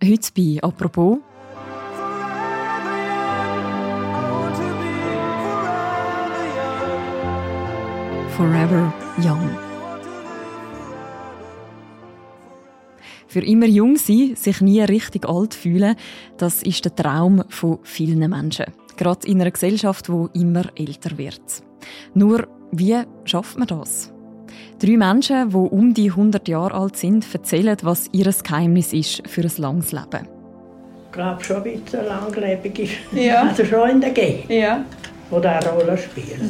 Heute bei «Apropos» Forever Young. Für immer jung sein, sich nie richtig alt fühlen, das ist der Traum von vielen Menschen. Gerade in einer Gesellschaft, die immer älter wird. Nur, wie schafft man das? Drei Menschen, die um die 100 Jahre alt sind, erzählen, was ihr Geheimnis ist für ein langes Leben. Ich glaube schon ein bisschen langlebig ist. Ja. Also schon in der G, Ja. wo da eine Rolle spielt.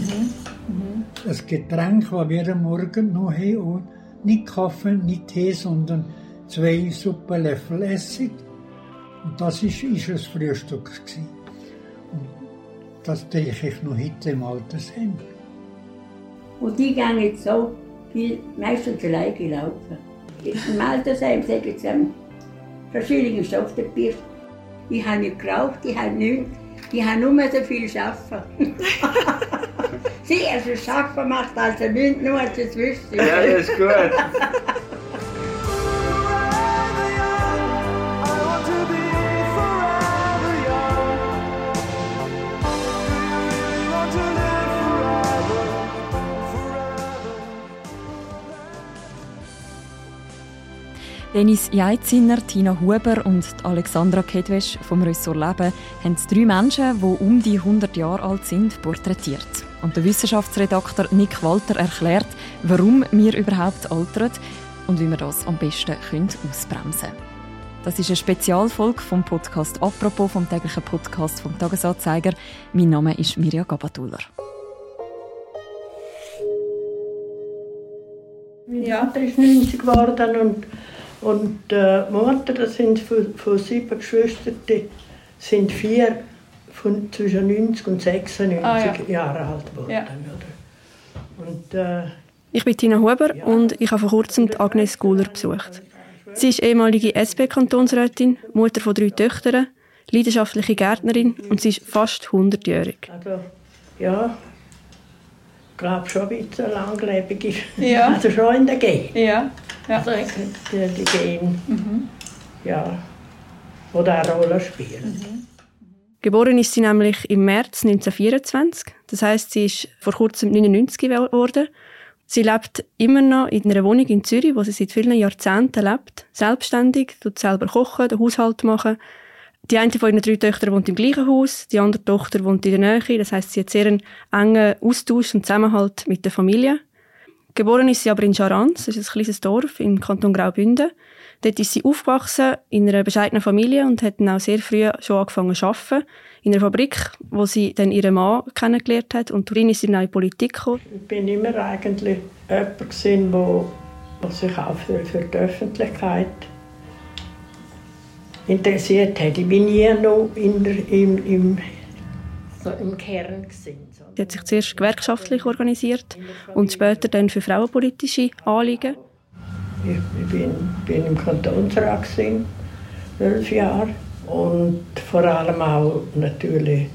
Das Getränk, das wir am Morgen noch haben, und nicht Kaffee, nicht Tee, sondern zwei Suppenlöffel Essig. Und das ist, ist das Frühstück. Gewesen. Und das denke ich noch heute im Altersheim. Und die gehen jetzt so viel, meistens alleine gelaufen. Im Altersheim sagen sie, ähm, Verschuldung ist auf der Bier. Ich habe nicht geraucht, ich habe nichts. Ich habe nur so viel arbeiten. Sie, also Schaffen macht also nichts, nur als es wüsste. Ja, das ist gut. Dennis Jeitzinner, Tina Huber und Alexandra Kedwesch vom Ressort Leben haben drei Menschen, die um die 100 Jahre alt sind, porträtiert. Und der Wissenschaftsredakteur Nick Walter erklärt, warum wir überhaupt altern und wie wir das am besten ausbremsen können. Das ist eine Spezialfolge vom Podcast «Apropos» vom täglichen Podcast vom Tagesanzeiger. Mein Name ist Mirja Gabatuller. Mein Vater ist 90 geworden und, und äh, die Mutter, das sind von, von sieben Geschwistern, sind vier von zwischen 90 und 96 Ah, ja. Jahre alt geworden. Ja. Und, äh, Ich bin Tina Huber und ich habe vor kurzem die Agnes Guler besucht. Sie ist ehemalige SP-Kantonsrätin, Mutter von drei Töchtern, leidenschaftliche Gärtnerin und sie ist fast 100-jährig. also, ja, ich glaube schon ein bisschen langlebig ist. Ja. Also schon in der G. Ja. Ja. Also die, die Gen, ja, wo da eine Rolle spielen. Geboren ist sie nämlich im März 1924. Das heißt, sie ist vor kurzem 99 geworden. Sie lebt immer noch in einer Wohnung in Zürich, wo sie seit vielen Jahrzehnten lebt. Selbstständig, tut selber kochen, den Haushalt machen. Die eine von ihren drei Töchtern wohnt im gleichen Haus, die andere Tochter wohnt in der Nähe. Das heißt, sie hat sehr einen engen Austausch und Zusammenhalt mit der Familie. Geboren ist sie aber in Charans, das ist ein kleines Dorf im Kanton Graubünden. Dort ist sie aufgewachsen in einer bescheidenen Familie und hat dann auch sehr früh schon angefangen zu arbeiten. In einer Fabrik, wo sie dann ihren Mann kennengelernt hat. Und darin ist sie dann in die Politik gekommen. Ich bin immer eigentlich jemand wo sich auch für, für die Öffentlichkeit interessiert hat. Ich bin nie noch in der, im, im, so im Kern so. Sie hat sich zuerst gewerkschaftlich organisiert und später dann für frauenpolitische Anliegen. Ich, ich bin, bin im Kantonsrat gewesen, zwölf Jahre und vor allem auch natürlich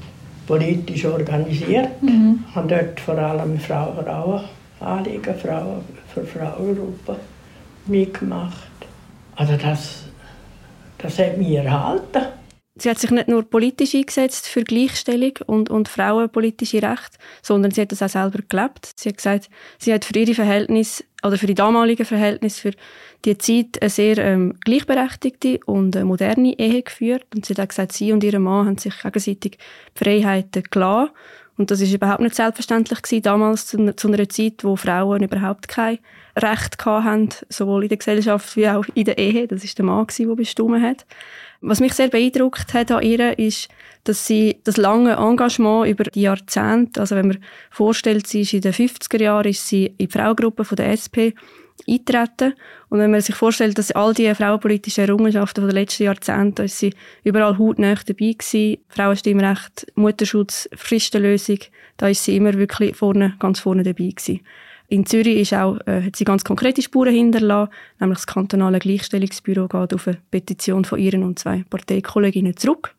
politisch organisiert. Ich habe dort vor allem Frauen, Frauenanliegen, Frauen für Frauengruppen mitgemacht. Also das, das hat mich erhalten. Sie hat sich nicht nur politisch eingesetzt für Gleichstellung und, und frauenpolitische Rechte, sondern sie hat das auch selber gelebt. Sie hat gesagt, sie hat für ihre Verhältnisse oder für die damaligen Verhältnisse für die Zeit eine sehr ähm, gleichberechtigte und moderne Ehe geführt. Und sie hat auch gesagt, sie und ihr Mann haben sich gegenseitig Freiheiten gelassen. Und das ist überhaupt nicht selbstverständlich gewesen, damals zu, einer- zu einer Zeit, wo Frauen überhaupt kein Recht hatten, sowohl in der Gesellschaft wie auch in der Ehe. Das ist der Mann, der bestimmt hat. Was mich sehr beeindruckt hat an ihr, ist, dass sie das lange Engagement über die Jahrzehnte, also wenn man vorstellt, sie ist in den 50er Jahren, ist sie in die Fraugruppe von der SP eintreten. Und wenn man sich vorstellt, dass all die frauenpolitischen Errungenschaften den letzten Jahrzehnten, da ist sie überall hautnah dabei gewesen. Frauenstimmrecht, Mutterschutz, Fristenlösung, da ist sie immer wirklich vorne, ganz vorne dabei gewesen. In Zürich ist auch, äh, hat sie ganz konkrete Spuren hinterlassen, nämlich das kantonale Gleichstellungsbüro geht auf eine Petition von ihren und zwei Parteikolleginnen zurück.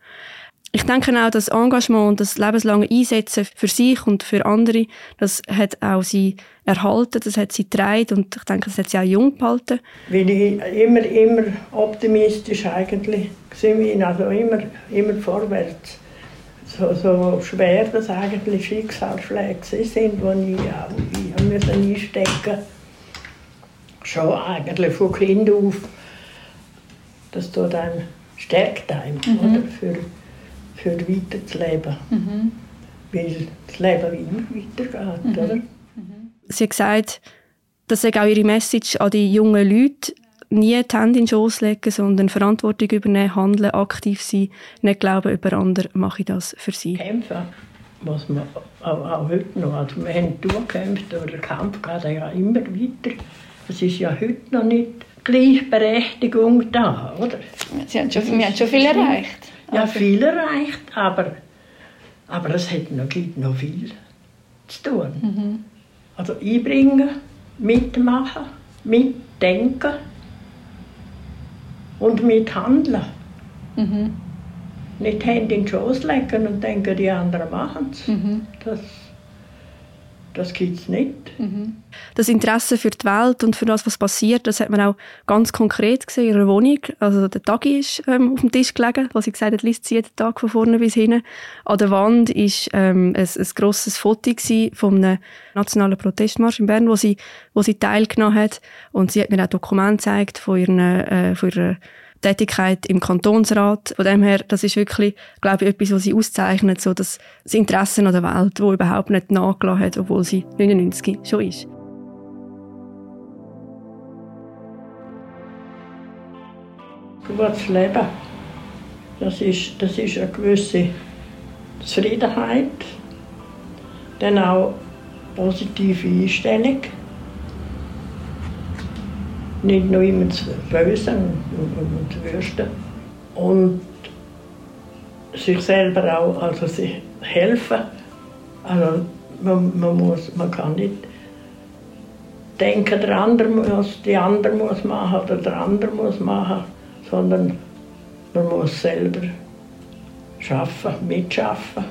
ich denke auch, das Engagement und das lebenslange Einsetzen für sich und für andere, das hat auch sie erhalten, das hat sie getragen und ich denke, das hat sie auch jung gehalten. Weil ich immer, immer optimistisch eigentlich war, also immer, immer vorwärts. So, so schwer das eigentlich Schicksalsschläge sind, die ich auch ich einstecken musste. Schon eigentlich von Kind auf. Das tut dann stärkt einem, mhm. oder? Für, für weiterzuleben. Mhm. Weil das Leben immer weitergeht, mhm. oder? Sie hat gesagt, das sei auch ihre Message an die jungen Leute, nie die Hände in den Schoss legen, sondern Verantwortung übernehmen, handeln, aktiv sein, nicht glauben, über andere mache ich das für sie. Kämpfen muss man auch, auch heute noch. Also wir haben durchgekämpft, aber der Kampf geht ja immer weiter. Es ist ja heute noch nicht Gleichberechtigung da, oder? Sie haben schon, wir haben schon viel erreicht. Ja, also. viel erreicht, aber, aber es hat noch, gibt noch viel zu tun. Mhm. Also einbringen, mitmachen, mitdenken und mithandeln. Mhm. Nicht Hände in den Schoß legen und denken, die anderen machen es. Mhm. Das das gibt es nicht. Mhm. Das Interesse für die Welt und für das, was passiert, das hat man auch ganz konkret gesehen in ihrer Wohnung. Also der Tagi ist ähm, auf dem Tisch gelegen, wo sie gesagt hat, liest sie jeden Tag von vorne bis hinten. An der Wand ist ähm, ein, ein grosses Foto von einem nationalen Protestmarsch in Bern, wo sie, wo sie teilgenommen hat. Und sie hat mir auch Dokumente gezeigt von, ihren, äh, von ihrer Tätigkeit im Kantonsrat. Von dem her, das ist wirklich, glaube ich, etwas, was sie auszeichnet, so das, das Interesse an der Welt, wo überhaupt nicht nachgelassen hat, obwohl sie 99 schon ist. Gutes Leben, das ist, das ist eine gewisse Zufriedenheit, dann auch positive Einstellung nicht nur immer zu bösen und, und, zu wüsten. Und sich selber auch, also sich helfen. Also man, man, muss, man kann nicht denken, der andere muss, die andere muss machen oder der andere muss machen, sondern man muss selber schaffen, mitschaffen.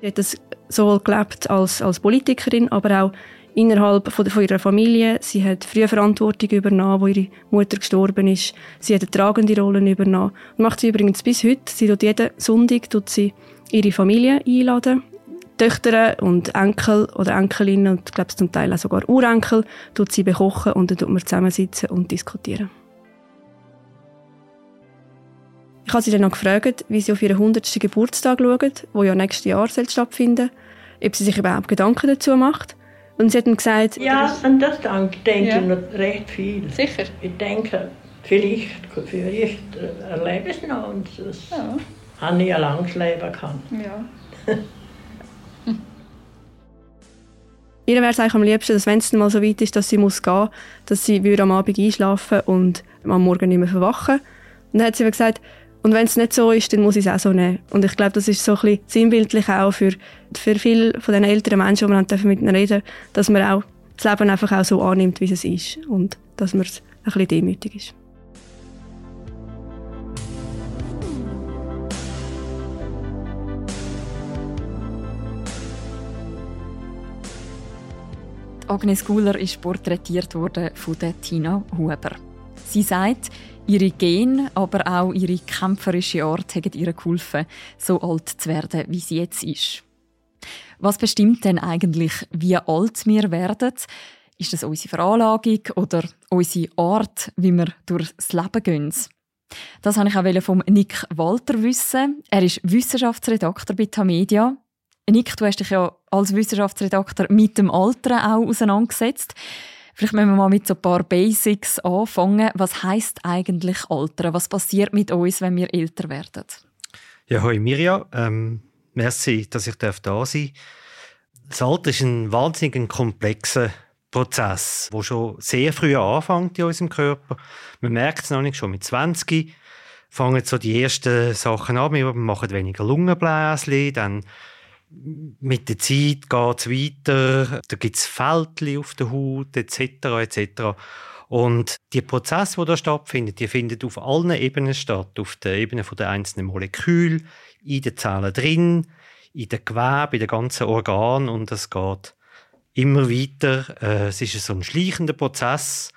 Sie hat das sowohl gelebt als, als Politikerin, aber auch innerhalb von, von ihrer Familie. Sie hat früh Verantwortung übernommen, wo ihre Mutter gestorben ist. Sie hat eine tragende Rolle übernommen. Und macht sie übrigens bis heute. Sie tut jeden Sonntag tut sie ihre Familie einladen. Töchter und Enkel oder Enkelinnen und glaube zum Teil auch sogar Urenkel tut sie bekochen und dann tut man zusammensitzen und diskutieren. Ich habe sie dann noch gefragt, wie sie auf ihren 100. Geburtstag schauen, der ja nächstes Jahr stattfinden soll, ob sie sich überhaupt Gedanken dazu macht und sie hat dann gesagt... Ja, an das denke ich ja. noch recht viel. Sicher? Ich denke, vielleicht, vielleicht erlebe ich es noch und das ja. habe ich ein langes Leben gehabt. Ja. Ihr wäre es eigentlich am liebsten, dass wenn es mal so weit ist, dass sie muss gehen muss, dass sie am Abend einschlafen und am Morgen nicht mehr verwachen. Und dann hat sie gesagt, und wenn es nicht so ist, dann muss ich es auch so nehmen. Und ich glaube, das ist so ein bisschen sinnbildlich auch für, für viele von den älteren Menschen, die man dann mit ihnen reden dass man auch das Leben einfach auch so annimmt, wie es ist. Und dass man ein bisschen demütig ist. Agnes Guller ist porträtiert worden von Tina Huber. Sie sagt, Ihre Gene, aber auch ihre kämpferische Art haben ihr geholfen, so alt zu werden, wie sie jetzt ist. Was bestimmt denn eigentlich, wie alt wir werden? Ist das unsere Veranlagung oder unsere Art, wie wir durchs Leben gehen? Das wollte ich auch vom Nick Walter wissen. Er ist Wissenschaftsredakteur bei Tamedia. Nick, du hast dich ja als Wissenschaftsredakteur mit dem Alter auch auseinandergesetzt. Vielleicht müssen wir mal mit so ein paar Basics anfangen. Was heißt eigentlich Altern? Was passiert mit uns, wenn wir älter werden? Ja, hoi Mirja. Ähm, merci, dass ich da sein darf. Das Alter ist ein wahnsinnig komplexer Prozess, der schon sehr früh anfängt in unserem Körper. Man merkt es noch nicht, schon mit 20 fangen so die ersten Sachen an. Wir machen weniger Lungenbläschen, dann mit der Zeit geht es weiter, da gibt es Fältchen auf der Haut etc. etc. Und die Prozesse, die da stattfinden, die finden auf allen Ebenen statt. Auf der Ebene der einzelnen Moleküle, in den Zellen drin, in den Gewebe, in den ganzen Organen und es geht immer weiter. Äh, es ist so ein schleichender Prozess,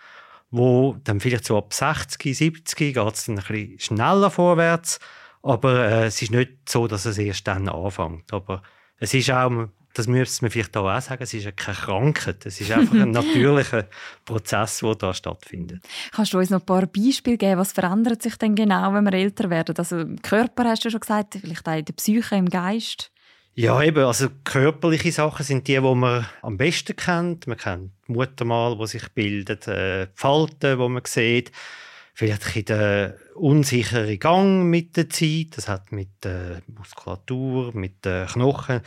wo dann vielleicht so ab 60, 70 geht es dann ein bisschen schneller vorwärts, aber äh, es ist nicht so, dass es erst dann anfängt. Aber es ist auch, das müsste man vielleicht auch sagen, es ist keine Krankheit, es ist einfach ein natürlicher Prozess, der da stattfindet. Kannst du uns noch ein paar Beispiele geben, was verändert sich denn genau, wenn wir älter werden? Also im Körper hast du schon gesagt, vielleicht auch in der Psyche, im Geist? Ja, eben, also körperliche Sachen sind die, die man am besten kennt. Man kennt die Muttermal, die sich bildet, äh, die Falten, die man sieht. Vielleicht ein der unsichere Gang mit der Zeit. Das hat mit der Muskulatur, mit den Knochen,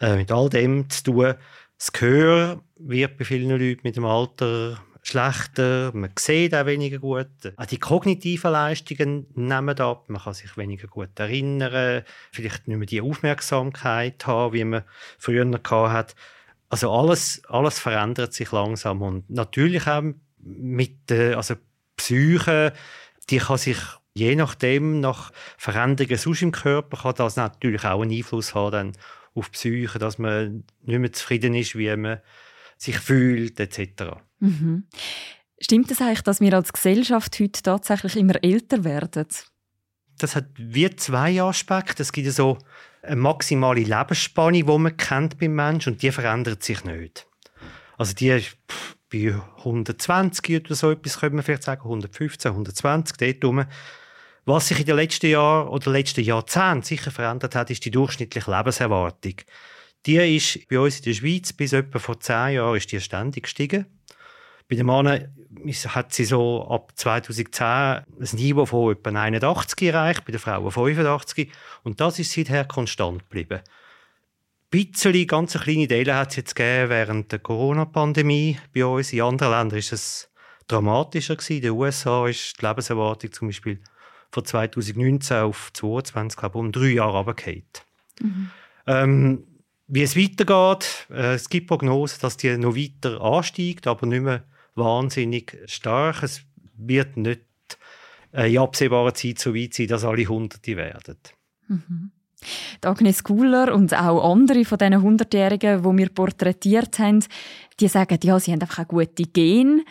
äh, mit all dem zu tun. Das Gehör wird bei vielen Leuten mit dem Alter schlechter, man sieht auch weniger gut. Auch die kognitiven Leistungen nehmen ab, man kann sich weniger gut erinnern, vielleicht nicht mehr die Aufmerksamkeit haben, wie man früher hat. Also alles, alles verändert sich langsam und natürlich auch mit der also Psyche, die kann sich je nachdem, nach Veränderungen sonst im Körper, kann das natürlich auch einen Einfluss haben auf die Psyche, dass man nicht mehr zufrieden ist, wie man sich fühlt etc. Mhm. Stimmt es eigentlich, dass wir als Gesellschaft heute tatsächlich immer älter werden? Das hat wie zwei Aspekte. Es gibt so eine maximale Lebensspanne, die man kennt beim Menschen und die verändert sich nicht. Also die ist bei 120 oder so etwas, könnte man vielleicht sagen, 115, 120, dort rum. Was sich in den letzten Jahren oder letzten Jahrzehnten sicher verändert hat, ist die durchschnittliche Lebenserwartung. Die ist bei uns in der Schweiz bis etwa vor zehn Jahren ist die ständig gestiegen. Bei den Männern hat sie so ab 2010 ein Niveau von etwa 81 erreicht, bei den Frauen 85. Und das ist seither konstant geblieben. Bisschen, ganz kleine Teile hat es jetzt gegeben während der Corona-Pandemie bei uns. In anderen Ländern ist es dramatischer gewesen. In den USA ist die Lebenserwartung zum Beispiel von 2019 auf 2022 glaube ich, um drei Jahre runtergefallen. Mhm. Ähm, wie es weitergeht, äh, es gibt Prognosen, dass die noch weiter ansteigt, aber nicht mehr wahnsinnig stark. Es wird nicht äh, in absehbarer Zeit so weit sein, dass alle Hunderte werden. Mhm. Agnes Kuhler und auch andere von diesen Hundertjährigen, die wir porträtiert haben, die sagen, ja, sie haben einfach eine gute Gene.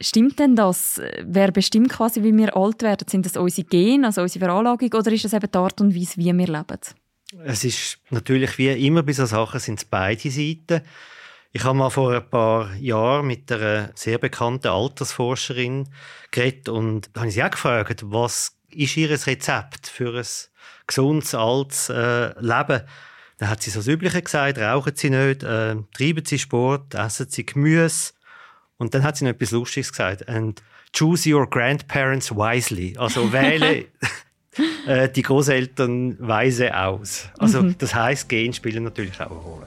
Stimmt denn das? Wer bestimmt quasi, wie wir alt werden? Sind das unsere Gene, also unsere Veranlagung, oder ist das eben die Art und Weise, wie wir leben? Es ist natürlich wie immer bei solchen Sachen sind es beide Seiten. Ich habe mal vor ein paar Jahren mit einer sehr bekannten Altersforscherin geredet und habe sie auch gefragt, was ist ihr Rezept für ein gesundes, altes äh, Leben? Da hat sie so das Übliche gesagt, rauchen sie nicht, äh, treiben sie Sport, essen sie Gemüse. Und dann hat sie noch etwas Lustiges gesagt. And choose your grandparents wisely. Also wähle äh, die Großeltern weise aus. Also mhm. das heißt, Gen spielen natürlich auch eine Rolle.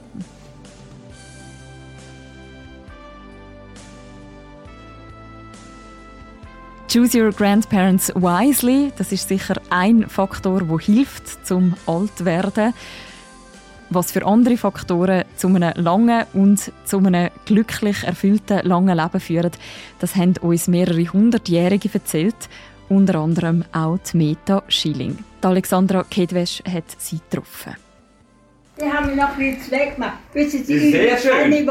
Choose your grandparents wisely. Das ist sicher ein Faktor, der hilft zum Altwerden. Was für andere Faktoren zu einem langen und zu einem glücklich erfüllten langen Leben führen, das haben uns mehrere Hundertjährige erzählt unter anderem auch die Meta Schilling. Die Alexandra Kedwesch hat sie getroffen. Die haben wir noch bisschen weggemacht. Wissen Sie, Sehr schön.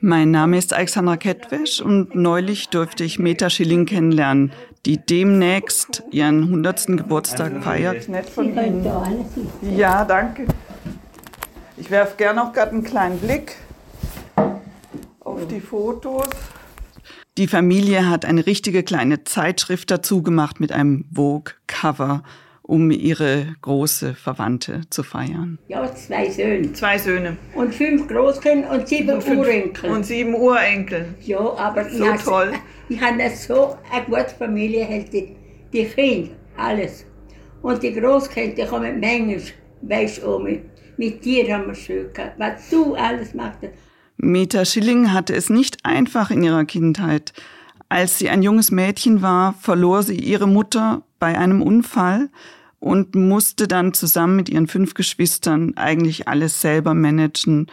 Mein Name ist Alexandra Kettwesch und neulich durfte ich Meta Schilling kennenlernen, die demnächst ihren 100. Geburtstag feiert. Ja, danke. Ich werfe gerne noch gerade einen kleinen Blick auf die Fotos. Die Familie hat eine richtige kleine Zeitschrift dazu gemacht mit einem Vogue-Cover, um ihre große Verwandte zu feiern. Ja, zwei Söhne. Zwei Söhne. Und fünf Großkinder und sieben und Urenkel. Und sieben Urenkel. Ja, aber so ich toll. Ich habe so eine gute Familie, die, die Kinder, alles. Und die Großkinder, kommen manchmal, weißt du, um mit dir haben wir schön gehabt. Was du alles machst. Meta Schilling hatte es nicht einfach in ihrer Kindheit. Als sie ein junges Mädchen war, verlor sie ihre Mutter bei einem Unfall und musste dann zusammen mit ihren fünf Geschwistern eigentlich alles selber managen.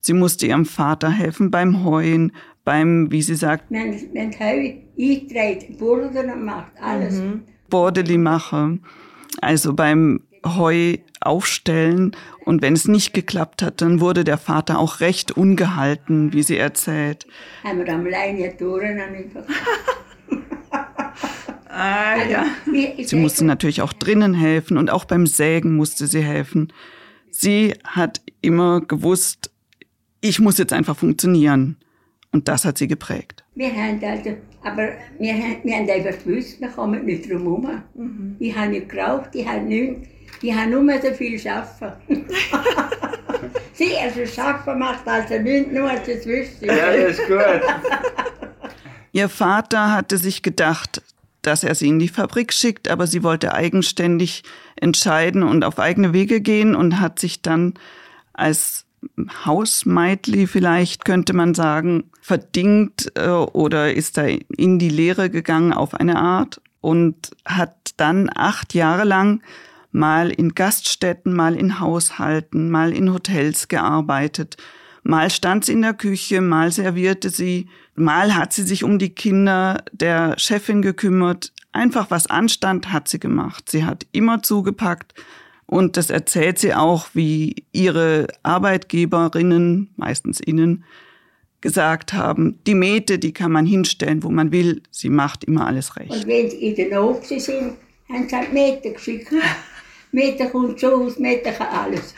Sie musste ihrem Vater helfen beim Heuen, beim, wie sie sagt, wenn, wenn Heu einträgt, Burden macht, alles. Mhm. Bordeli machen, also beim Heu aufstellen. Und wenn es nicht geklappt hat, dann wurde der Vater auch recht ungehalten, wie sie erzählt. Haben wir am Leine einfach. ah, ja. Sie musste natürlich auch drinnen helfen und auch beim Sägen musste sie helfen. Sie hat immer gewusst, ich muss jetzt einfach funktionieren. Und das hat sie geprägt. Wir haben also, aber wir, haben, wir haben einfach gewusst, wir kommen nicht drum herum. Mhm. Ich habe nicht geraucht, ich habe nichts. Ich habe nur so viel arbeiten. sie also arbeiten macht also nichts, nur als es wüsste. Ja, das ist gut. Ihr Vater hatte sich gedacht, dass er sie in die Fabrik schickt, aber sie wollte eigenständig entscheiden und auf eigene Wege gehen und hat sich dann als Hausmeidli vielleicht könnte man sagen, verdingt äh, oder ist da in die Lehre gegangen auf eine Art und hat dann acht Jahre lang mal in Gaststätten, mal in Haushalten, mal in Hotels gearbeitet. Mal stand sie in der Küche, mal servierte sie, mal hat sie sich um die Kinder der Chefin gekümmert. Einfach was anstand, hat sie gemacht. Sie hat immer zugepackt und das erzählt sie auch, wie ihre Arbeitgeberinnen, meistens innen, gesagt haben, die Mete, die kann man hinstellen, wo man will. Sie macht immer alles recht. Und wenn sie in den Office sind, haben sie halt Mete geschickt. Mete kommt schon aus, Mete kann alles.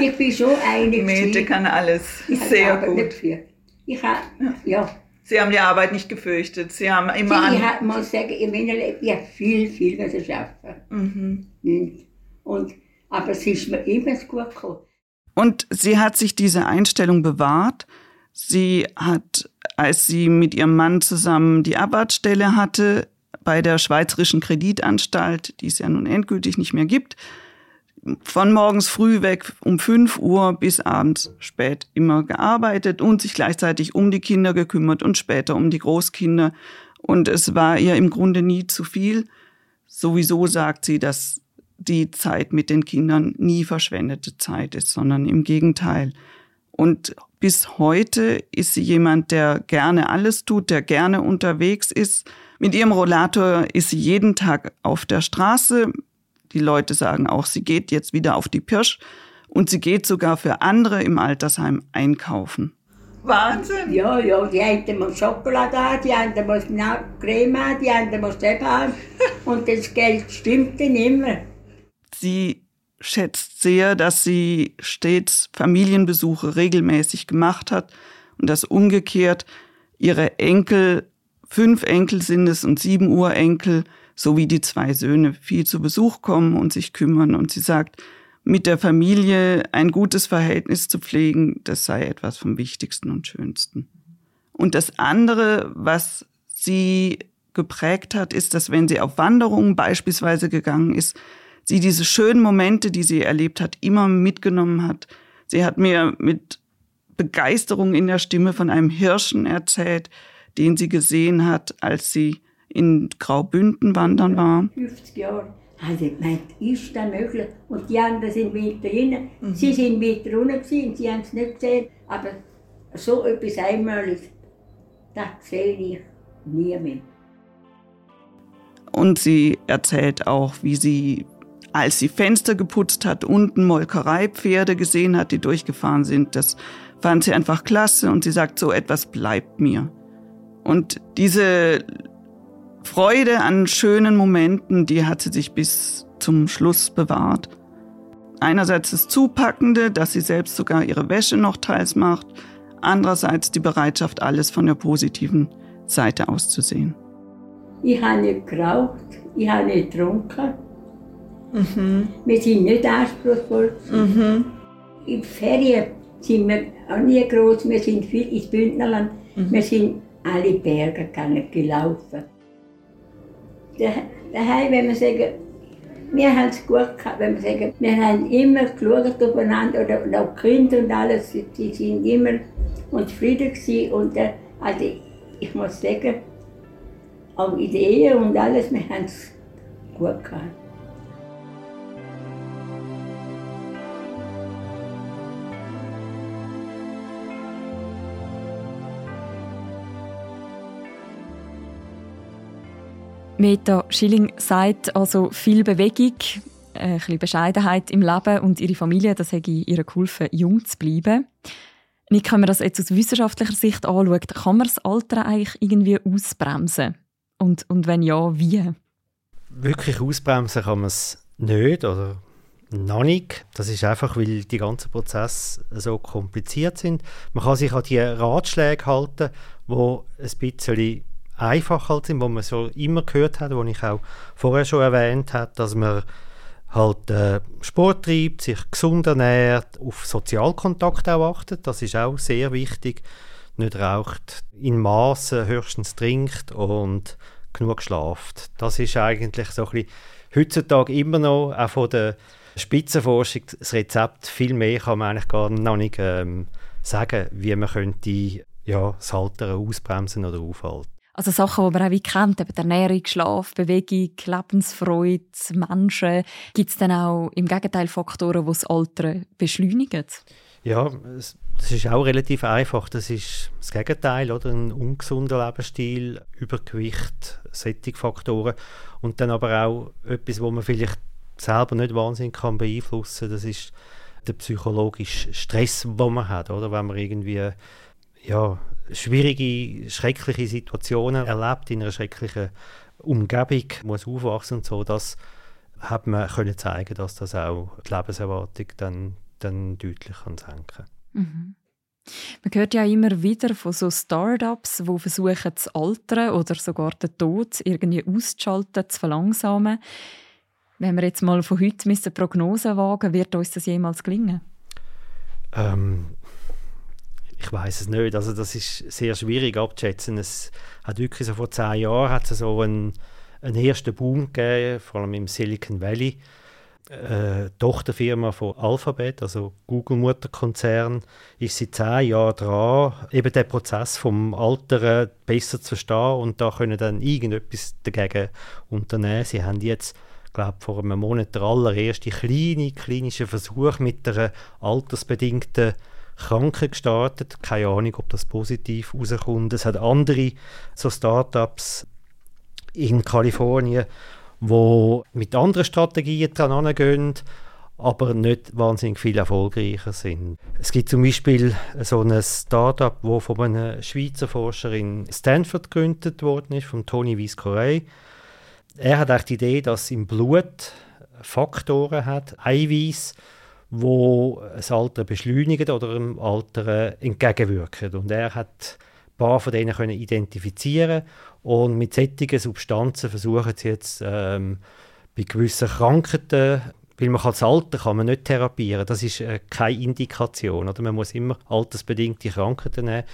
Ich bin schon einig. Mete kann alles. Ich Sehr gut. Ich habe, ja. Sie haben die Arbeit nicht gefürchtet. Sie haben immer. Ich muss sagen, ich habe viel, viel was ich arbeiten. Mhm. Und, aber es ist mir immer gut gekommen. Und sie hat sich diese Einstellung bewahrt. Sie hat, als sie mit ihrem Mann zusammen die Abwartstelle hatte bei der Schweizerischen Kreditanstalt, die es ja nun endgültig nicht mehr gibt, von morgens früh weg um 5 Uhr bis abends spät immer gearbeitet und sich gleichzeitig um die Kinder gekümmert und später um die Großkinder. Und es war ihr im Grunde nie zu viel. Sowieso sagt sie, dass die Zeit mit den Kindern nie verschwendete Zeit ist, sondern im Gegenteil. Und bis heute ist sie jemand, der gerne alles tut, der gerne unterwegs ist. Mit ihrem Rollator ist sie jeden Tag auf der Straße. Die Leute sagen auch, sie geht jetzt wieder auf die Pirsch und sie geht sogar für andere im Altersheim einkaufen. Wahnsinn! Ja, ja, die einen muss Schokolade haben, die anderen muss Creme haben, die anderen muss das haben. Und das Geld stimmt dann immer. Sie schätzt sehr, dass sie stets Familienbesuche regelmäßig gemacht hat und dass umgekehrt ihre Enkel, fünf Enkel sind es und sieben Urenkel, sowie die zwei Söhne viel zu Besuch kommen und sich kümmern. Und sie sagt, mit der Familie ein gutes Verhältnis zu pflegen, das sei etwas vom Wichtigsten und Schönsten. Und das andere, was sie geprägt hat, ist, dass wenn sie auf Wanderungen beispielsweise gegangen ist, sie diese schönen Momente, die sie erlebt hat, immer mitgenommen hat. Sie hat mir mit Begeisterung in der Stimme von einem Hirschen erzählt, den sie gesehen hat, als sie in Graubünden wandern war. 50 Jahre. Also ich meinte, ist das möglich? Und die anderen sind weiter drinnen. Mhm. Sie sind weiter unten und sie haben es nicht gesehen. Aber so etwas Einmaliges, das sehe ich nie mehr. Und sie erzählt auch, wie sie als sie Fenster geputzt hat, unten Molkereipferde gesehen hat, die durchgefahren sind. Das fand sie einfach klasse und sie sagt, so etwas bleibt mir. Und diese Freude an schönen Momenten, die hat sie sich bis zum Schluss bewahrt. Einerseits das Zupackende, dass sie selbst sogar ihre Wäsche noch teils macht, andererseits die Bereitschaft, alles von der positiven Seite aus zu sehen. Ich habe nicht geraucht, ich habe nicht getrunken, Mhm. Wir sind nicht anspruchsvoll. Mhm. In Ferien sind wir auch nie groß, wir sind viel ins Bündnerland. Mhm. Wir sind alle Berge gegangen, gelaufen. Daheim, wenn wir sagen, wir haben es gut gehabt, wenn wir sagen, wir haben immer geschaut aufeinander, oder auch die Kinder und alles, die sind immer und zufrieden gewesen. Und, äh, also ich muss sagen, auch Ehe und alles, wir haben es gut gehabt. Meta Schilling sagt also viel Bewegung, ein bisschen Bescheidenheit im Leben und ihre Familie, das hat ihr geholfen, jung zu bleiben. Nicht, wenn man das jetzt aus wissenschaftlicher Sicht anschaut, kann man das Alter eigentlich irgendwie ausbremsen? Und, und wenn ja, wie? Wirklich ausbremsen kann man es nicht oder noch nicht. Das ist einfach, weil die ganzen Prozesse so kompliziert sind. Man kann sich an die Ratschläge halten, die ein bisschen einfacher halt sind, wo man so immer gehört hat, wo ich auch vorher schon erwähnt habe, dass man halt äh, Sport treibt, sich gesund ernährt, auf Sozialkontakt auch achtet, das ist auch sehr wichtig, nicht raucht, in Maßen höchstens trinkt und genug schlaft. Das ist eigentlich so ein bisschen heutzutage immer noch, auch von der Spitzenforschung, das Rezept, viel mehr kann man eigentlich gar noch nicht ähm, sagen, wie man könnte ja, das Alter ausbremsen oder aufhalten. Also Sachen, die man auch wie kennt, eben Ernährung, Schlaf, Bewegung, Lebensfreude, Menschen. Gibt es dann auch im Gegenteil Faktoren, die das Alter beschleunigen? Ja, das ist auch relativ einfach. Das ist das Gegenteil, oder? Ein ungesunder Lebensstil, Übergewicht, Sättigfaktoren. Und dann aber auch etwas, wo man vielleicht selber nicht wahnsinnig kann beeinflussen kann, das ist der psychologische Stress, den man hat, oder? Wenn man irgendwie ja, schwierige, schreckliche Situationen erlebt in einer schrecklichen Umgebung, muss aufwachsen und so, das hat man können zeigen, dass das auch die Lebenserwartung dann, dann deutlich kann senken kann. Mhm. Man hört ja immer wieder von so Startups, die versuchen, das Altern oder sogar den Tod irgendwie auszuschalten, zu verlangsamen. Wenn wir jetzt mal von heute Prognosen wagen, wird uns das jemals gelingen? Ähm, ich weiß es nicht. Also das ist sehr schwierig abzuschätzen. Es hat wirklich so vor zehn Jahren hat es so einen, einen ersten Boom gegeben, vor allem im Silicon Valley. Äh, Tochterfirma von Alphabet, also Google-Mutterkonzern, ist seit zehn Jahren dran, eben den Prozess vom Alteren besser zu verstehen und da können dann irgendetwas dagegen unternehmen. Sie haben jetzt glaube vor einem Monat der allererste kleine klinische Versuch mit einer altersbedingten Kranken gestartet. Keine Ahnung, ob das positiv rauskommt. Es hat andere so Startups in Kalifornien, wo mit anderen Strategien dran gehen, aber nicht wahnsinnig viel erfolgreicher sind. Es gibt zum Beispiel so ein Startup, wo von einem Schweizer Forscher in Stanford gegründet worden ist, von Tony Viscorey. Er hat auch die Idee, dass im Blut Faktoren hat, Eiweiß, wo das Alter beschleunigen oder dem Alter entgegenwirken. Und er hat ein paar von denen können identifizieren und mit solchen Substanzen versuchen sie jetzt ähm, bei gewissen Krankheiten, weil man das Alter kann man nicht therapieren, das ist äh, keine Indikation, oder? Man muss immer altersbedingte Krankheiten nehmen.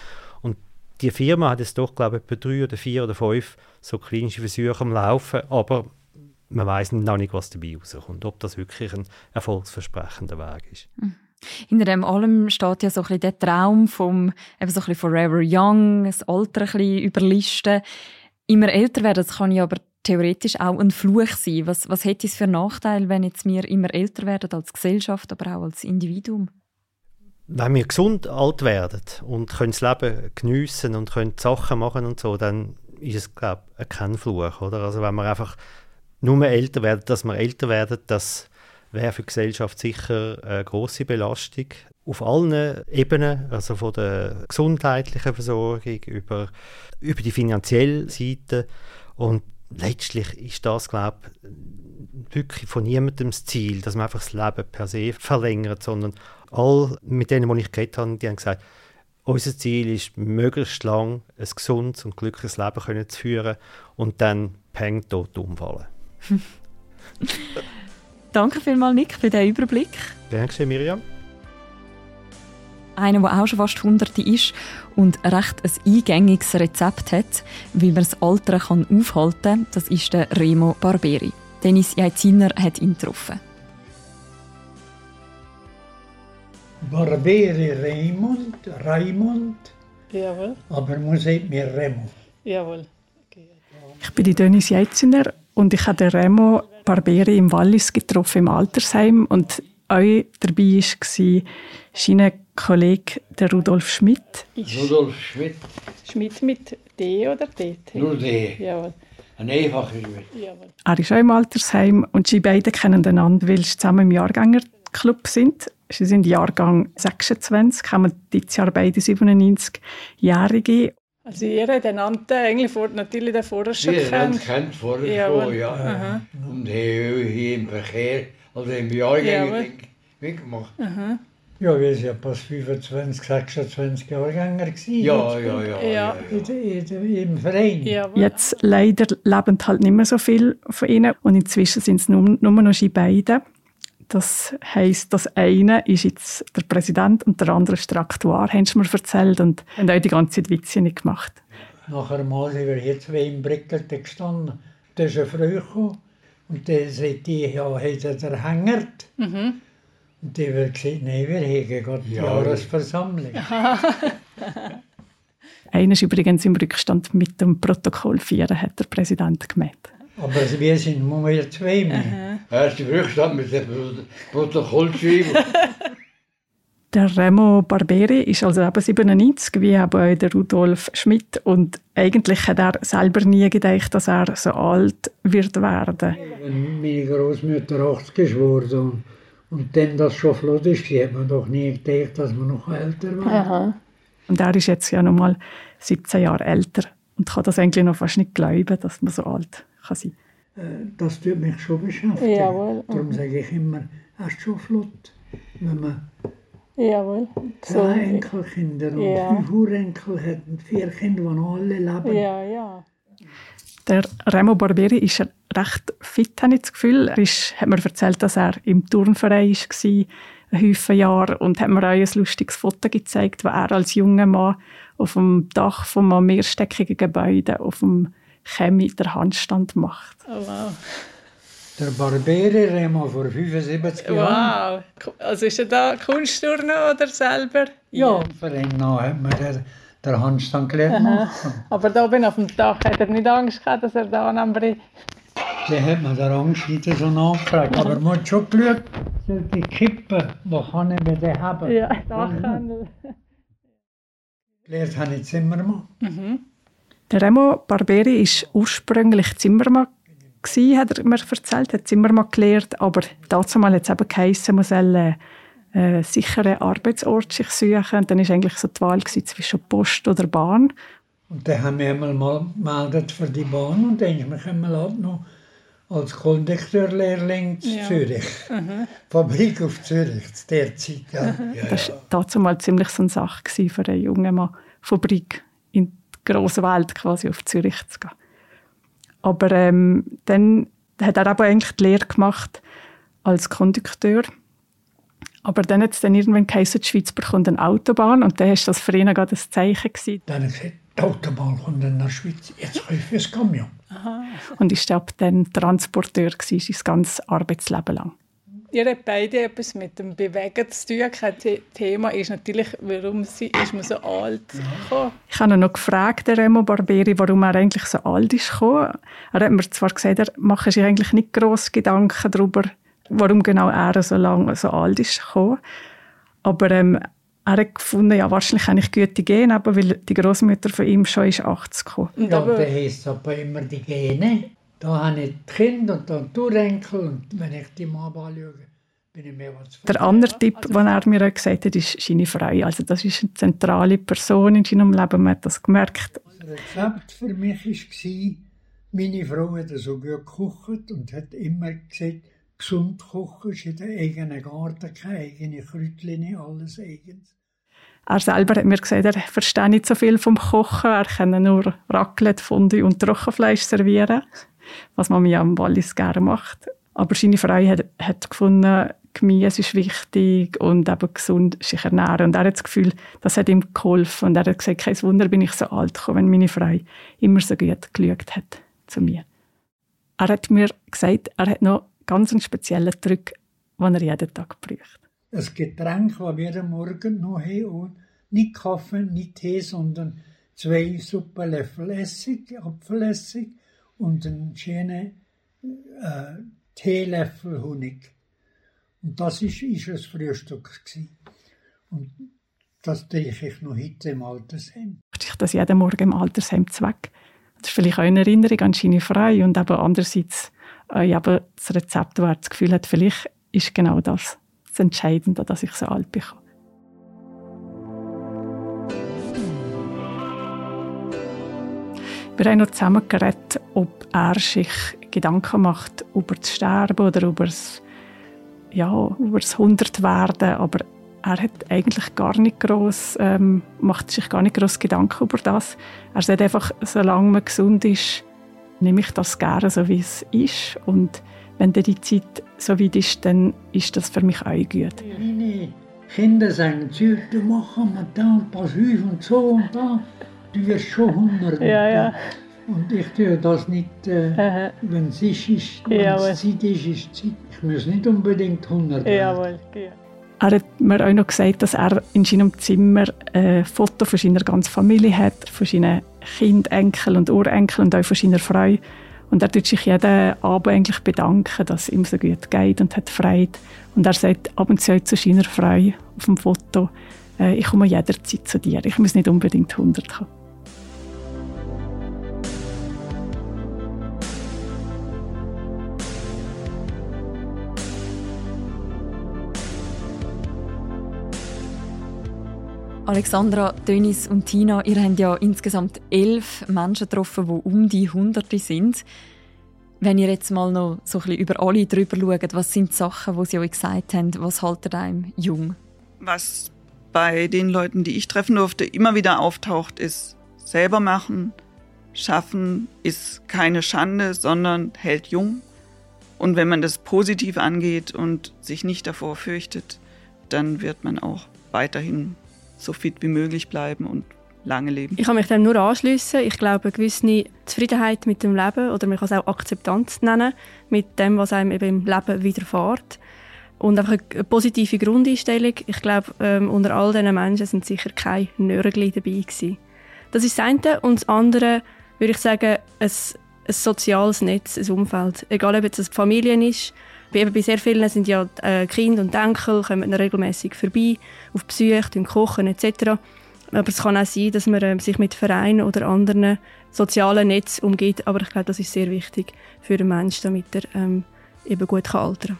Und die Firma hat jetzt doch glaube ich etwa drei oder vier oder fünf so klinische Versuche am Laufen, aber man weiß noch nicht, was dabei rauskommt, ob das wirklich ein erfolgsversprechender Weg ist. Mhm. Hinter dem allem steht ja so ein bisschen der Traum vom eben so ein bisschen Forever Young, das Alter ein bisschen überlisten. Immer älter werden, das kann ja aber theoretisch auch ein Fluch sein. Was, was hätte es für Nachteile, wenn jetzt wir immer älter werden als Gesellschaft, aber auch als Individuum? Wenn wir gesund alt werden und können das Leben geniessen und können Sachen machen und so, dann ist es, glaube ich, kein Fluch. Oder? Also wenn man einfach nur älter werden, dass wir älter werden, das wäre für die Gesellschaft sicher eine große Belastung. Auf allen Ebenen, also von der gesundheitlichen Versorgung über, über die finanzielle Seite. Und letztlich ist das, glaube ich, wirklich von niemandem das Ziel, dass man einfach das Leben per se verlängert, sondern all mit denen, die ich geredet habe, die haben gesagt, unser Ziel ist, möglichst lang ein gesundes und glückliches Leben zu führen und dann peng tot umfallen. Danke vielmals, Nick, für diesen Überblick. Danke, Miriam. Einer, der auch schon fast Hunderte ist und recht ein eingängiges Rezept hat, wie man das Alter kann aufhalten kann, das ist der Remo Barberi. Dennis Jaiziner hat ihn getroffen. Barberi Raimund, Raimund. Jawohl. Aber man sagt mir Remo. Jawohl. Okay. Ich bin die Dennis Jeiziner und ich habe Remo Barberi im Wallis getroffen im Altersheim und auch dabei war sein Kollege der Rudolf Schmidt. Rudolf Schmidt. Schmidt mit D oder D? Nur D. Jawohl. Ein einfacher Weg. Er ist auch im Altersheim und sie beide kennen einander, weil sie zusammen im Jahrgängerclub sind. Sie sind Jahrgang 26, haben dieses Jahr beide 97-Jährige. Also ihr habt einander eigentlich vor, natürlich vorher schon Wir haben gekannt. kennt vorher Jawohl. schon, ja. Aha. Und haben hier im Verkehr, also im Jahrgänger mitgemacht. Aha. Ja, wir sind ja fast 25, 26 Jahrgänger gewesen. Ja, ja, ja. Ja. In, in, Im Verein. Jawohl. Jetzt leider leben halt nicht mehr so viel von ihnen und inzwischen sind es nur, nur noch sie beide. Das heisst, das eine ist jetzt der Präsident und der andere ist der Aktuar, haben sie mir erzählt und haben auch die ganze Zeit Witze nicht gemacht. Nachher mal sind wir hier zwei im Brickelte gestanden. Da ist eine Frau gekommen und die sagt, die ja, hat er hängert. Mhm. Und die wird gesagt, nein, wir haben gerade die Ja. Jahresversammlung. Einer ist übrigens im Rückstand mit dem Protokoll 4, hat der Präsident gemeint. Aber wir sind nur zwei mehr. Erst im Rückstand mit dem Protokoll schreiben. Der Remo Barberi ist also eben 97, wie eben der Rudolf Schmidt. Und eigentlich hat er selber nie gedacht, dass er so alt wird werden. Wenn meine Großmutter 80 ist geworden und, und dann das schon flott ist, hat man doch nie gedacht, dass man noch älter wird. Aha. Und er ist jetzt ja noch mal 17 Jahre älter und kann das eigentlich noch fast nicht glauben, dass man so alt kann sein Äh, Das tut mich schon beschäftigen. Jawohl. Darum sage ich immer, er ist schon flott, wenn man Jawohl. drei Enkelkinder und Ja. fünf Urenkel hat und vier Kinder, die noch alle leben. Ja, ja. Der Remo Barberi ist recht fit, habe ich das Gefühl. Er ist, hat mir erzählt, dass er im Turnverein war, ein Haufen Jahre, und hat mir auch ein lustiges Foto gezeigt, wo er als junger Mann auf dem Dach von einem mehrstöckigen Gebäude auf dem Chemie der Handstand macht. Oh, wow. Der Barberi Remo vor 75 Jahren. Wow. Also ist er da Kunstturner oder selber? Ja, Verein noch hat man den, den Handstand gelernt. Aber da oben auf dem Dach hat er nicht Angst gehabt, dass er da am Bri... Dann hat man den Angst nicht so nachgefragt. Aber man hat schon geschaut, so die Kippen, wo kann ich mir den haben? Ja, Dachhandel. Gelernt habe ich Zimmermann. Der Remo Barberi ist ursprünglich Zimmermann gsi, hat er mir erzählt, hat Zimmermann gelernt, aber dazu mal jetzt eben geheissen, man soll einen äh, sicheren Arbeitsort sich suchen. Und dann war eigentlich so die Wahl gewesen zwischen Post oder Bahn. Und dann haben wir einmal mal gemeldet für die Bahn und dann ist einmal halt noch als Kondukteurlehrling zu Ja. Zürich. Fabrik auf Zürich, zu der Zeit. Ja. Das war dazu mal ziemlich so eine Sache für einen jungen Mann, Fabrik in die grosse Welt quasi auf Zürich zu gehen. Aber ähm, dann hat er aber eigentlich die Lehre gemacht als Kondukteur. Aber dann hat es dann irgendwann geheißen, die Schweiz bekommt eine Autobahn und dann war das für ihn gerade ein Zeichen. Gewesen. Dann ich gesagt, die Autobahn kommt in der Schweiz, jetzt kaufe ich ein Camion. Und ist ab dann Transporteur gewesen, sein ganzes Arbeitsleben lang. Ihr habt beide etwas mit dem Bewegen zu tun. Kein The- Thema ist natürlich, warum sie, ist man so alt gekommen. Ich habe ihn noch gefragt, der Remo Barberi, warum er eigentlich so alt ist gekommen. Er hat mir zwar gesagt, er mache sich eigentlich nicht gross Gedanken darüber, warum genau er so lange so alt ist gekommen. Aber ähm, er hat gefunden, ja, wahrscheinlich habe ich gute Gene, aber weil die Großmutter von ihm schon ist 80 gekommen. Und Ja, aber, dann heisst es aber immer die Gene. Da habe ich die Kinder und dann die Urenkel und wenn ich die mal anschaue, bin ich mehr was Der andere Tipp, den er mir auch gesagt hat, ist seine Frau. Also das ist eine zentrale Person in seinem Leben, man hat das gemerkt. Das Rezept für mich war, meine Frau hat so gut gekocht und hat immer gesagt, gesund kochen ist in der eigenen Garten, keine eigene Kräutchen, alles eigens. Er selber hat mir gesagt, er verstehe nicht so viel vom Kochen, er kann nur Raclette, Fondue und Trockenfleisch servieren, was man mir am Wallis gerne macht. Aber seine Frau hat, hat gefunden, Gemüse ist wichtig und eben gesund sich ernähren. Und er hat das Gefühl, das hat ihm geholfen. Und er hat gesagt, kein Wunder bin ich so alt gekommen, wenn meine Frau immer so gut geschaut hat zu mir. Er hat mir gesagt, er hat noch ganz einen speziellen Trick, den er jeden Tag braucht. Das Getränk, das wir am Morgen noch haben, und nicht Kaffee, nicht Tee, sondern zwei Suppenlöffel Essig, Apfelessig und einen schönen äh, Teelöffel Honig. Und das ist, ist das Frühstück. Gewesen. Und das trinke ich noch heute im Altersheim. ich das jeden Morgen im Altersheim weg. das ist vielleicht auch eine Erinnerung an Schiene frei und aber andererseits äh, eben das Rezept, das Gefühl hat, vielleicht ist genau das das Entscheidende, dass ich so alt bekomme. Wir haben noch zusammen ob er sich Gedanken macht über das Sterben oder über das, ja, über das 100 werden, aber er hat eigentlich gar nicht groß, ähm, macht sich gar nicht groß Gedanken über das. Er sagt einfach, solange man gesund ist, nehme ich das gerne so, wie es ist. Und wenn dann die Zeit so weit ist, dann ist das für mich auch gut. Meine Kinder sagen du machst mal da ein paar Hüfe und so und da, du wirst schon 100. Ja, ja. Und ich tue das nicht, äh, wenn es ist, ist, wenn es Zeit ist, ist Zeit. Ich muss nicht unbedingt 100 werden. Jawohl, ja. Er hat mir auch noch gesagt, dass er in seinem Zimmer ein äh, Foto von seiner ganzen Familie hat, von seinen Kind, Enkel und Urenkel und auch von seiner Frau. Und er tut sich jeden Abend eigentlich bedanken, dass es ihm so gut geht und hat Freude. Und er sagt ab und zu zu seiner Frau auf dem Foto, äh, ich komme jederzeit zu dir, ich muss nicht unbedingt 100 kommen. Alexandra, Dennis und Tina, ihr habt ja insgesamt elf Menschen getroffen, die um die Hunderte sind. Wenn ihr jetzt mal noch so ein bisschen über alle drüber schaut, was sind die Sachen, die sie euch gesagt haben, was haltet einem jung? Was bei den Leuten, die ich treffen durfte, immer wieder auftaucht, ist selber machen, schaffen ist keine Schande, sondern hält jung. Und wenn man das positiv angeht und sich nicht davor fürchtet, dann wird man auch weiterhin so fit wie möglich bleiben und lange leben. Ich kann mich dem nur anschließen. Ich glaube, eine gewisse Zufriedenheit mit dem Leben oder man kann es auch Akzeptanz nennen mit dem, was einem eben im Leben widerfährt. Und einfach eine positive Grundeinstellung. Ich glaube, ähm, unter all diesen Menschen sind sicher keine Nörgel dabei gewesen. Das ist das eine. Und das andere würde ich sagen, ein, ein soziales Netz, ein Umfeld. Egal, ob es eine Familie ist, Eben bei sehr vielen sind ja äh, Kinder und Enkel kommen regelmäßig vorbei, auf Besuch, kochen etc. Aber es kann auch sein, dass man äh, sich mit Vereinen oder anderen sozialen Netzen umgeht. Aber ich glaube, das ist sehr wichtig für den Menschen, damit er ähm, eben gut kann altern kann.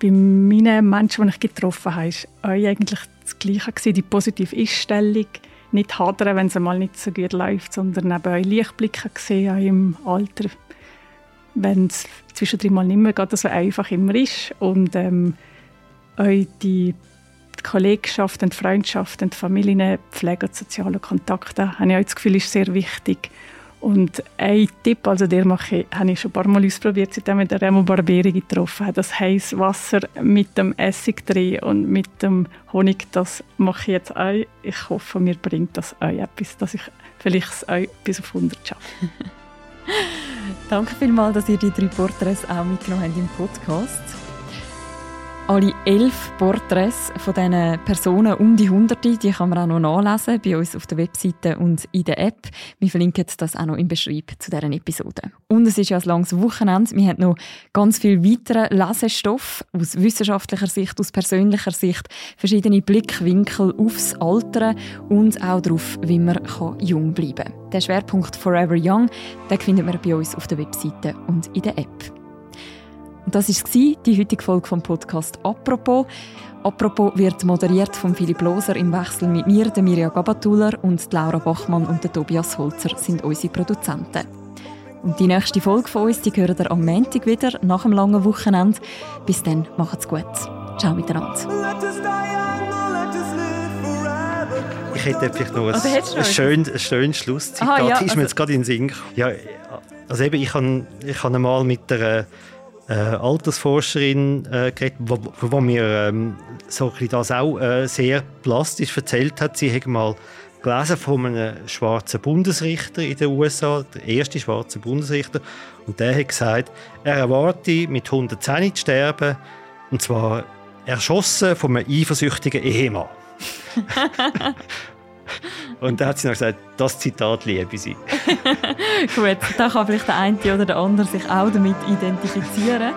Bei meinen Menschen, die ich getroffen habe, war eigentlich das Gleiche. Die positive Einstellung. Nicht hadern, wenn es mal nicht so gut läuft, sondern eben auch Lichtblicke sehen im Alter wenn es zwischendrin mal nicht mehr gerade so einfach immer ist. Und ähm, auch die Kollegschaft und Freundschaft und Familien, Pflege und soziale Kontakte, habe ich auch das Gefühl, ist sehr wichtig. Und ein Tipp, also der mache ich, habe ich schon ein paar Mal ausprobiert, seitdem ich den Remo Barberi getroffen habe. Das heißt Wasser mit dem Essig drin und mit dem Honig, das mache ich jetzt auch. Ich hoffe, mir bringt das auch etwas, dass ich vielleicht auch bis auf 100 schaffe. Danke vielmals, dass ihr die drei Porträts auch mitgenommen habt im Podcast. Alle elf Porträts von diesen Personen um die Hunderte, die kann man auch noch nachlesen bei uns auf der Webseite und in der App. Wir verlinken das auch noch im Beschreib zu deren Episode. Und es ist ja ein langes Wochenende. Wir haben noch ganz viel weiteren Lesestoff aus wissenschaftlicher Sicht, aus persönlicher Sicht, verschiedene Blickwinkel aufs Alter und auch darauf, wie man jung bleiben kann. Der Schwerpunkt Forever Young, den findet man bei uns auf der Webseite und in der App. Und das war die heutige Folge vom Podcast «Apropos». «Apropos» wird moderiert von Philipp Loser im Wechsel mit mir, der Mirja Gabatuller und Laura Bachmann und der Tobias Holzer sind unsere Produzenten. Und die nächste Folge von uns, die hören ihr am Montag wieder, nach einem langen Wochenende. Bis dann, macht's gut. Ciao miteinander. Ich hätte vielleicht noch ein, also, ein, schön, ein schönes Schlusszitat. Aha, ja, ist mir also jetzt gerade in den Sinn ja, also eben, ich habe ich hab einmal mit der äh, Altersforscherin äh, geredet, wo, wo mir ähm, so das auch äh, sehr plastisch erzählt hat. Sie hat mal gelesen von einem schwarzen Bundesrichter in den USA, der erste schwarze Bundesrichter, und der hat gesagt, er erwarte mit 110 zu sterben, und zwar erschossen von einem eifersüchtigen Ehemann. Und dann hat sie noch gesagt, das Zitat liebe sie. Gut, da kann vielleicht der eine oder der andere sich auch damit identifizieren.